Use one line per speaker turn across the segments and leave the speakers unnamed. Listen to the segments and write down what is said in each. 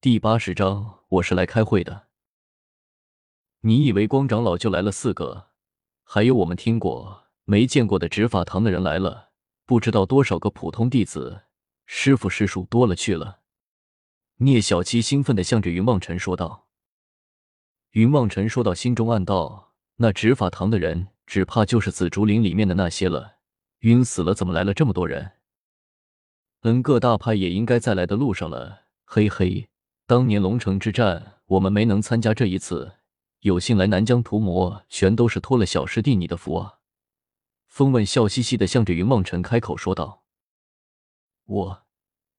第八十章，我是来开会的。你以为光长老就来了四个？还有我们听过没见过的执法堂的人来了，不知道多少个普通弟子，师傅师叔多了去了。聂小七兴奋的向着云望尘说道。云望尘说到，心中暗道：那执法堂的人，只怕就是紫竹林里面的那些了。晕死了，怎么来了这么多人？嗯，各大派也应该在来的路上了。嘿嘿。当年龙城之战，我们没能参加这一次，有幸来南疆屠魔，全都是托了小师弟你的福啊！风问笑嘻嘻的向着云望尘开口说道：“我。”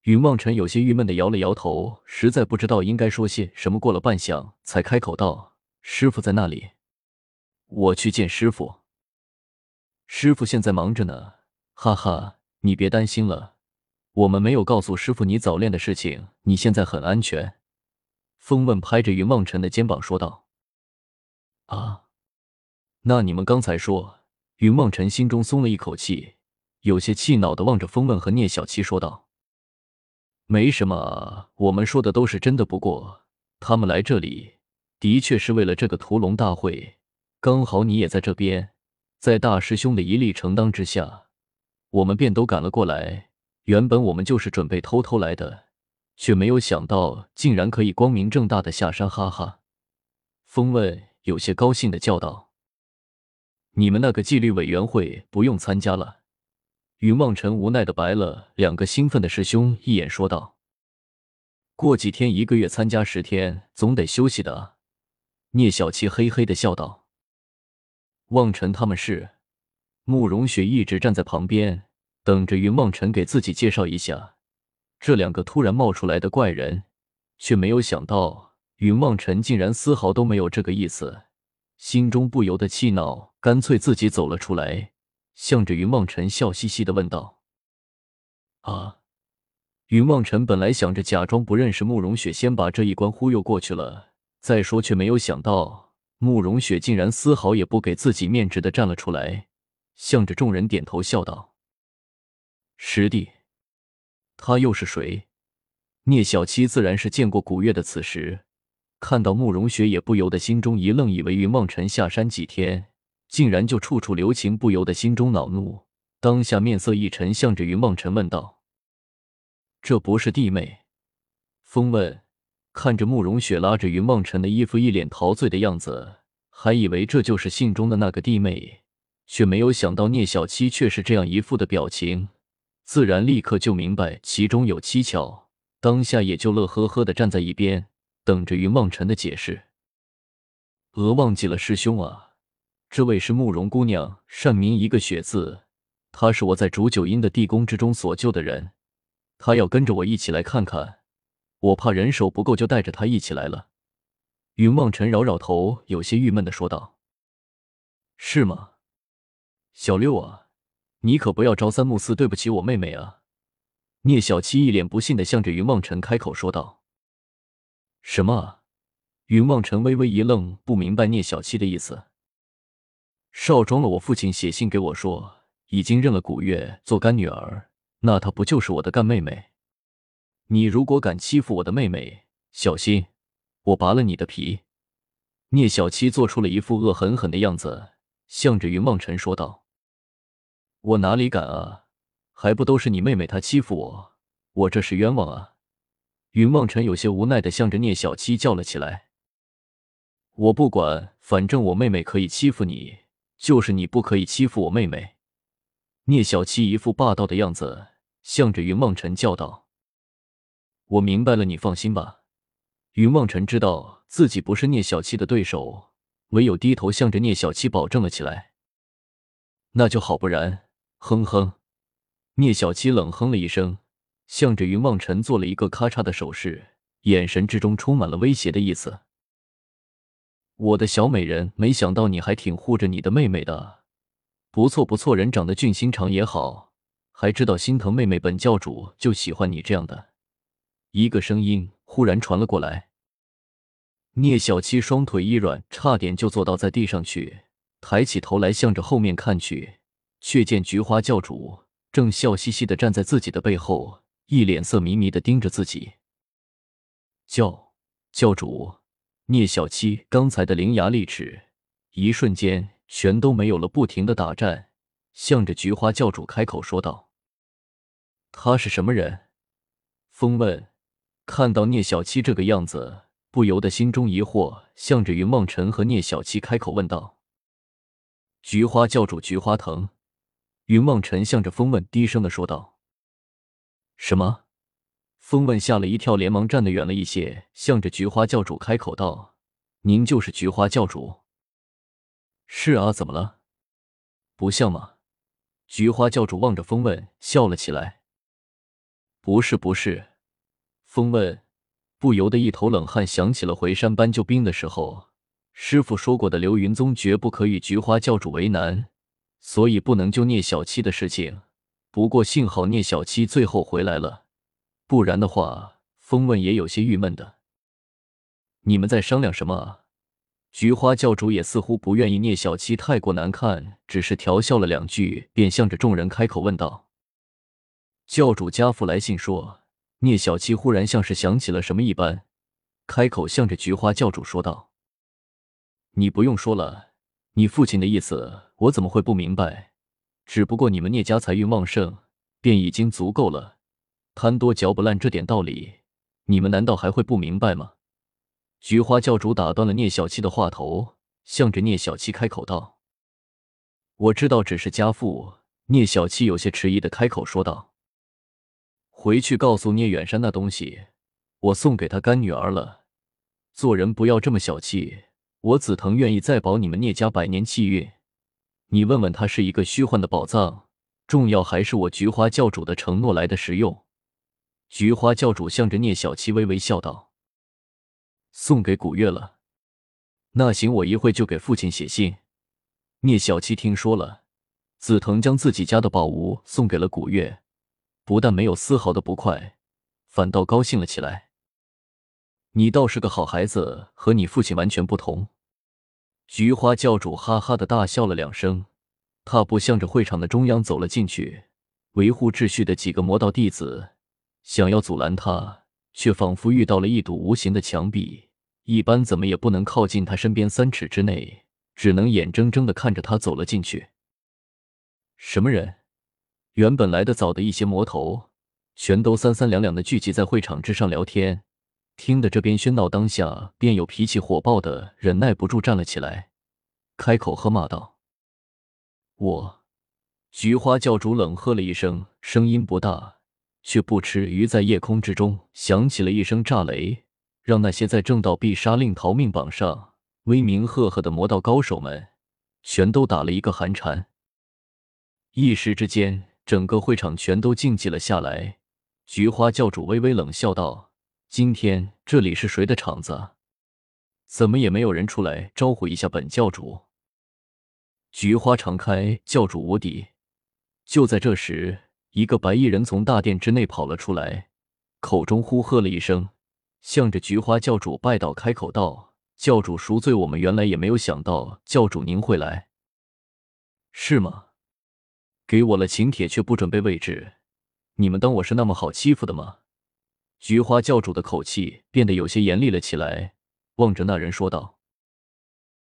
云望尘有些郁闷的摇了摇头，实在不知道应该说些什么。过了半晌，才开口道：“师傅在那里，我去见师傅。师傅现在忙着呢，哈哈，你别担心了，我们没有告诉师傅你早恋的事情，你现在很安全。”风问拍着云望尘的肩膀说道：“啊，那你们刚才说？”云望尘心中松了一口气，有些气恼的望着风问和聂小七说道：“没什么，我们说的都是真的。不过他们来这里的确是为了这个屠龙大会，刚好你也在这边，在大师兄的一力承当之下，我们便都赶了过来。原本我们就是准备偷偷来的。”却没有想到，竟然可以光明正大的下山，哈哈！风问有些高兴的叫道：“你们那个纪律委员会不用参加了。”云望尘无奈的白了两个兴奋的师兄一眼，说道：“过几天一个月参加十天，总得休息的！”聂小七嘿嘿的笑道：“望尘他们是……”慕容雪一直站在旁边，等着云望尘给自己介绍一下。这两个突然冒出来的怪人，却没有想到云望尘竟然丝毫都没有这个意思，心中不由得气恼，干脆自己走了出来，向着云望尘笑嘻嘻的问道：“啊！”云望尘本来想着假装不认识慕容雪，先把这一关忽悠过去了再说，却没有想到慕容雪竟然丝毫也不给自己面子的站了出来，向着众人点头笑道：“师弟。”他又是谁？聂小七自然是见过古月的。此时看到慕容雪，也不由得心中一愣，以为云望尘下山几天，竟然就处处留情，不由得心中恼怒，当下面色一沉，向着云望尘问道：“这不是弟妹？”风问看着慕容雪拉着云望尘的衣服，一脸陶醉的样子，还以为这就是信中的那个弟妹，却没有想到聂小七却是这样一副的表情。自然立刻就明白其中有蹊跷，当下也就乐呵呵的站在一边，等着云望尘的解释。额忘记了师兄啊，这位是慕容姑娘，善名一个雪字，她是我在煮九阴的地宫之中所救的人，她要跟着我一起来看看，我怕人手不够，就带着她一起来了。云望尘摇摇头，有些郁闷的说道：“是吗，小六啊？”你可不要朝三暮四，对不起我妹妹啊！聂小七一脸不信的向着云望尘开口说道：“什么？”云望尘微微一愣，不明白聂小七的意思。少庄了，我父亲写信给我说，已经认了古月做干女儿，那她不就是我的干妹妹？你如果敢欺负我的妹妹，小心我拔了你的皮！聂小七做出了一副恶狠狠的样子，向着云望尘说道。我哪里敢啊！还不都是你妹妹她欺负我，我这是冤枉啊！云望尘有些无奈的向着聂小七叫了起来：“我不管，反正我妹妹可以欺负你，就是你不可以欺负我妹妹。”聂小七一副霸道的样子，向着云望尘叫道：“我明白了，你放心吧。”云望尘知道自己不是聂小七的对手，唯有低头向着聂小七保证了起来：“那就好，不然。”哼哼，聂小七冷哼了一声，向着云望尘做了一个咔嚓的手势，眼神之中充满了威胁的意思。我的小美人，没想到你还挺护着你的妹妹的，不错不错，人长得俊心肠也好，还知道心疼妹妹。本教主就喜欢你这样的。一个声音忽然传了过来，聂小七双腿一软，差点就坐倒在地上去，抬起头来向着后面看去。却见菊花教主正笑嘻嘻的站在自己的背后，一脸色迷迷的盯着自己。教教主，聂小七刚才的伶牙俐齿，一瞬间全都没有了，不停的打颤，向着菊花教主开口说道：“他是什么人？”风问。看到聂小七这个样子，不由得心中疑惑，向着云梦辰和聂小七开口问道：“菊花教主菊花藤。”云望尘向着风问低声的说道：“什么？”风问吓了一跳，连忙站得远了一些，向着菊花教主开口道：“您就是菊花教主？”“是啊，怎么了？不像吗？”菊花教主望着风问笑了起来：“不是，不是。”风问，不由得一头冷汗，想起了回山搬救兵的时候，师傅说过的流云宗绝不可与菊花教主为难，所以不能救聂小七的事情。不过幸好聂小七最后回来了，不然的话，风问也有些郁闷的。你们在商量什么啊？菊花教主也似乎不愿意聂小七太过难看，只是调笑了两句，便向着众人开口问道：“教主家父来信说。”聂小七忽然像是想起了什么一般，开口向着菊花教主说道：“你不用说了，你父亲的意思我怎么会不明白？只不过你们聂家财运旺盛，便已经足够了，贪多嚼不烂这点道理，你们难道还会不明白吗？”菊花教主打断了聂小七的话头，向着聂小七开口道：“我知道只是家父。”聂小七有些迟疑的开口说道。回去告诉聂远山那东西，我送给他干女儿了。做人不要这么小气。我紫藤愿意再保你们聂家百年气运。你问问他是一个虚幻的宝藏，重要还是我菊花教主的承诺来的实用？菊花教主向着聂小七微微笑道：“送给古月了。那行，我一会就给父亲写信。”聂小七听说了，紫藤将自己家的宝物送给了古月。不但没有丝毫的不快，反倒高兴了起来。你倒是个好孩子，和你父亲完全不同。菊花教主哈哈的大笑了两声，踏步向着会场的中央走了进去。维护秩序的几个魔道弟子想要阻拦他，却仿佛遇到了一堵无形的墙壁，一般怎么也不能靠近他身边三尺之内，只能眼睁睁的看着他走了进去。什么人？原本来的早的一些魔头，全都三三两两的聚集在会场之上聊天，听得这边喧闹，当下便有脾气火爆的忍耐不住站了起来，开口喝骂道：“我！”菊花教主冷喝了一声，声音不大，却不迟于在夜空之中响起了一声炸雷，让那些在正道必杀令逃命榜上威名赫赫的魔道高手们，全都打了一个寒颤，一时之间。整个会场全都静寂了下来。菊花教主微微冷笑道：“今天这里是谁的场子？怎么也没有人出来招呼一下本教主？”菊花常开，教主无敌。就在这时，一个白衣人从大殿之内跑了出来，口中呼喝了一声，向着菊花教主拜倒，开口道：“教主赎罪，我们原来也没有想到教主您会来，是吗？”给我了请帖，却不准备位置，你们当我是那么好欺负的吗？菊花教主的口气变得有些严厉了起来，望着那人说道。